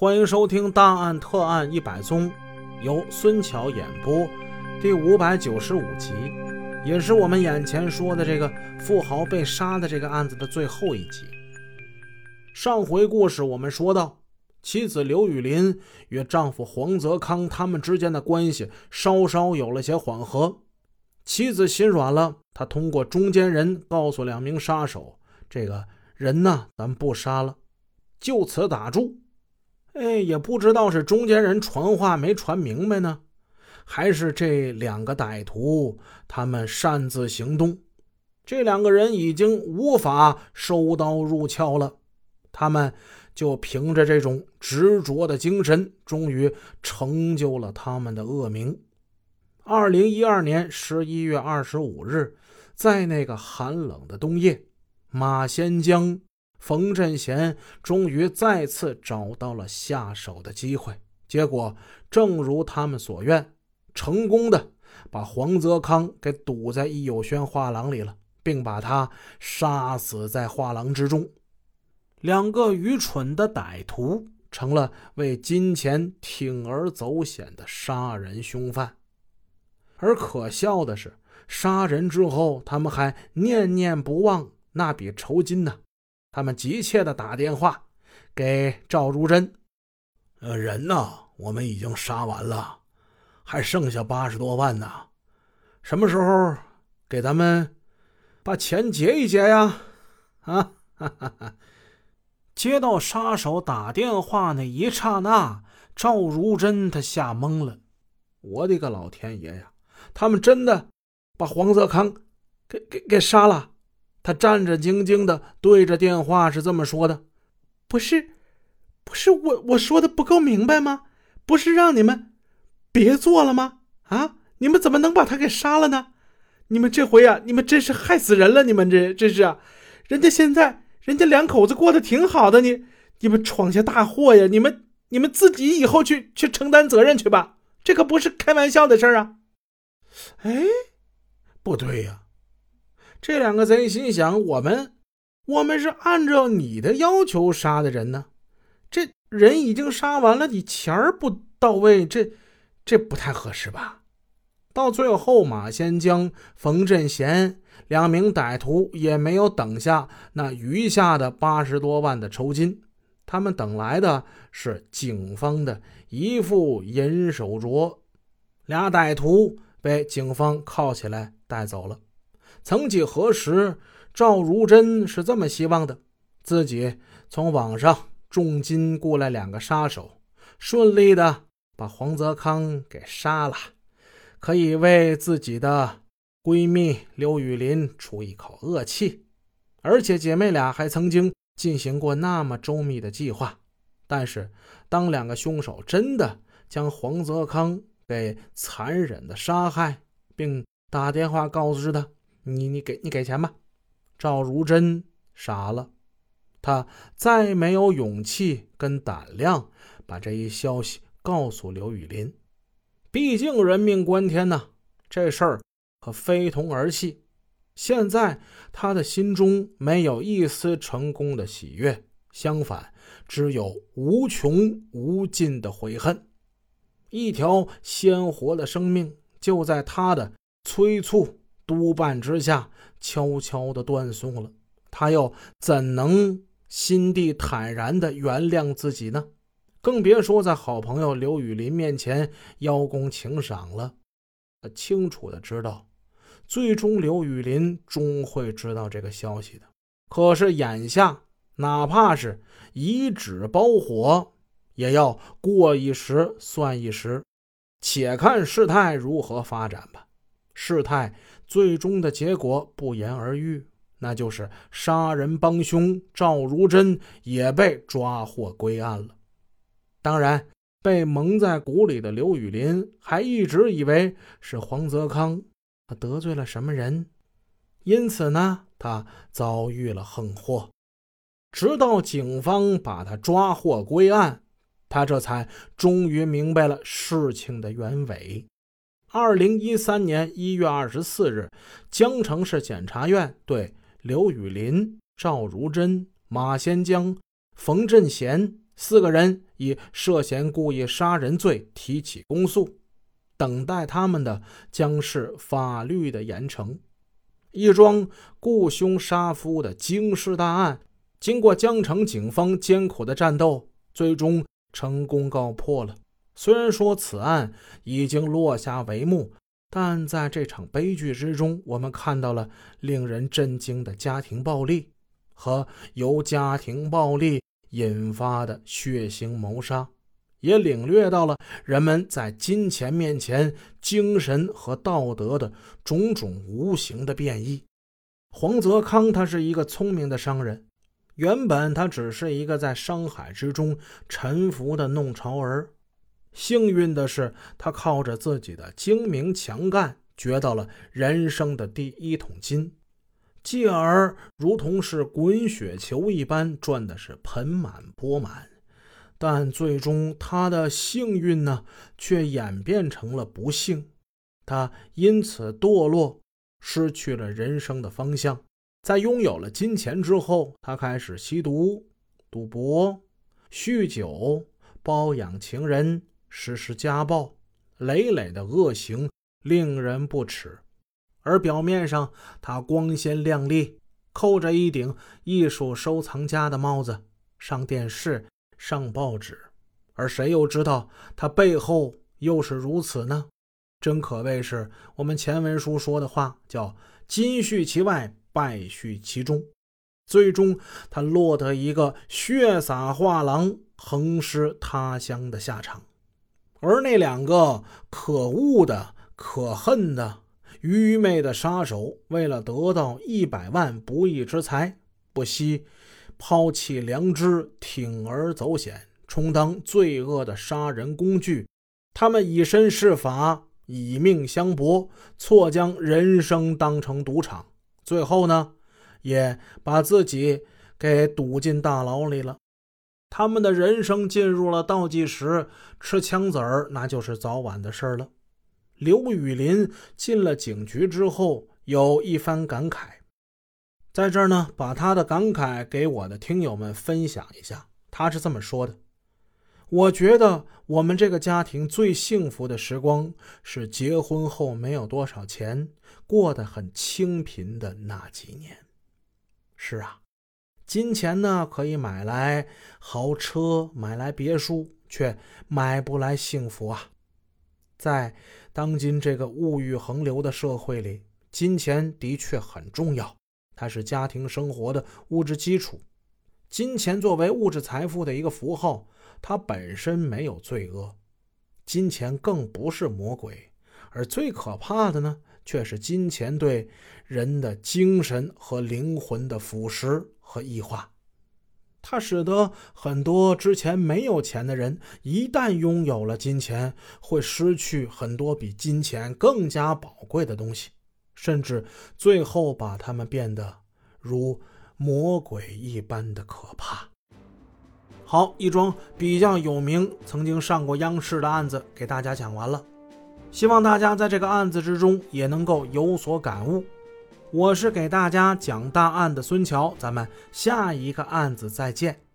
欢迎收听《大案特案一百宗》，由孙桥演播，第五百九十五集，也是我们眼前说的这个富豪被杀的这个案子的最后一集。上回故事我们说到，妻子刘雨林与丈夫黄泽康他们之间的关系稍稍有了些缓和，妻子心软了，她通过中间人告诉两名杀手：“这个人呢，咱不杀了，就此打住。”哎，也不知道是中间人传话没传明白呢，还是这两个歹徒他们擅自行动。这两个人已经无法收刀入鞘了，他们就凭着这种执着的精神，终于成就了他们的恶名。二零一二年十一月二十五日，在那个寒冷的冬夜，马先江。冯振贤终于再次找到了下手的机会，结果正如他们所愿，成功的把黄泽康给堵在易有轩画廊里了，并把他杀死在画廊之中。两个愚蠢的歹徒成了为金钱铤而走险的杀人凶犯，而可笑的是，杀人之后他们还念念不忘那笔酬金呢。他们急切的打电话给赵如真：“呃，人呢？我们已经杀完了，还剩下八十多万呢。什么时候给咱们把钱结一结呀？”啊！哈哈哈！接到杀手打电话那一刹那，赵如真他吓懵了。我的个老天爷呀！他们真的把黄泽康给给给杀了！他战战兢兢的对着电话是这么说的：“不是，不是我我说的不够明白吗？不是让你们别做了吗？啊，你们怎么能把他给杀了呢？你们这回啊，你们真是害死人了！你们这这是啊，人家现在人家两口子过得挺好的，你你们闯下大祸呀！你们你们自己以后去去承担责任去吧，这可不是开玩笑的事儿啊！哎，不对呀。”这两个贼心想：我们，我们是按照你的要求杀的人呢，这人已经杀完了，你钱儿不到位，这这不太合适吧？到最后，马先江、冯振贤两名歹徒也没有等下那余下的八十多万的酬金，他们等来的是警方的一副银手镯。俩歹徒被警方铐起来带走了。曾几何时，赵如真是这么希望的：自己从网上重金雇来两个杀手，顺利的把黄泽康给杀了，可以为自己的闺蜜刘雨林出一口恶气。而且姐妹俩还曾经进行过那么周密的计划。但是，当两个凶手真的将黄泽康给残忍的杀害，并打电话告知他。你你给你给钱吧，赵如珍傻了，他再没有勇气跟胆量把这一消息告诉刘雨林。毕竟人命关天呐，这事儿可非同儿戏。现在他的心中没有一丝成功的喜悦，相反，只有无穷无尽的悔恨。一条鲜活的生命就在他的催促。督办之下，悄悄的断送了。他又怎能心地坦然的原谅自己呢？更别说在好朋友刘雨林面前邀功请赏了。他清楚的知道，最终刘雨林终会知道这个消息的。可是眼下，哪怕是以纸包火，也要过一时算一时，且看事态如何发展吧。事态最终的结果不言而喻，那就是杀人帮凶赵如珍也被抓获归案了。当然，被蒙在鼓里的刘雨林还一直以为是黄泽康他得罪了什么人，因此呢，他遭遇了横祸。直到警方把他抓获归案，他这才终于明白了事情的原委。二零一三年一月二十四日，江城市检察院对刘雨林、赵如珍、马先江、冯振贤四个人以涉嫌故意杀人罪提起公诉，等待他们的将是法律的严惩。一桩雇凶杀夫的惊世大案，经过江城警方艰苦的战斗，最终成功告破了。虽然说此案已经落下帷幕，但在这场悲剧之中，我们看到了令人震惊的家庭暴力和由家庭暴力引发的血腥谋杀，也领略到了人们在金钱面前精神和道德的种种无形的变异。黄泽康他是一个聪明的商人，原本他只是一个在商海之中沉浮的弄潮儿。幸运的是，他靠着自己的精明强干，掘到了人生的第一桶金，继而如同是滚雪球一般赚的是盆满钵满。但最终，他的幸运呢，却演变成了不幸，他因此堕落，失去了人生的方向。在拥有了金钱之后，他开始吸毒、赌博、酗酒、包养情人。实施家暴，累累的恶行令人不齿。而表面上他光鲜亮丽，扣着一顶艺术收藏家的帽子，上电视、上报纸。而谁又知道他背后又是如此呢？真可谓是我们前文书说的话，叫“金絮其外，败絮其中”。最终，他落得一个血洒画廊、横尸他乡的下场。而那两个可恶的、可恨的、愚昧的杀手，为了得到一百万不义之财，不惜抛弃良知，铤而走险，充当罪恶的杀人工具。他们以身试法，以命相搏，错将人生当成赌场，最后呢，也把自己给堵进大牢里了。他们的人生进入了倒计时，吃枪子儿那就是早晚的事儿了。刘雨林进了警局之后，有一番感慨，在这儿呢，把他的感慨给我的听友们分享一下。他是这么说的：“我觉得我们这个家庭最幸福的时光是结婚后没有多少钱，过得很清贫的那几年。”是啊。金钱呢，可以买来豪车，买来别墅，却买不来幸福啊！在当今这个物欲横流的社会里，金钱的确很重要，它是家庭生活的物质基础。金钱作为物质财富的一个符号，它本身没有罪恶，金钱更不是魔鬼，而最可怕的呢，却是金钱对人的精神和灵魂的腐蚀。和异化，它使得很多之前没有钱的人，一旦拥有了金钱，会失去很多比金钱更加宝贵的东西，甚至最后把他们变得如魔鬼一般的可怕。好，一桩比较有名、曾经上过央视的案子给大家讲完了，希望大家在这个案子之中也能够有所感悟。我是给大家讲大案的孙桥，咱们下一个案子再见。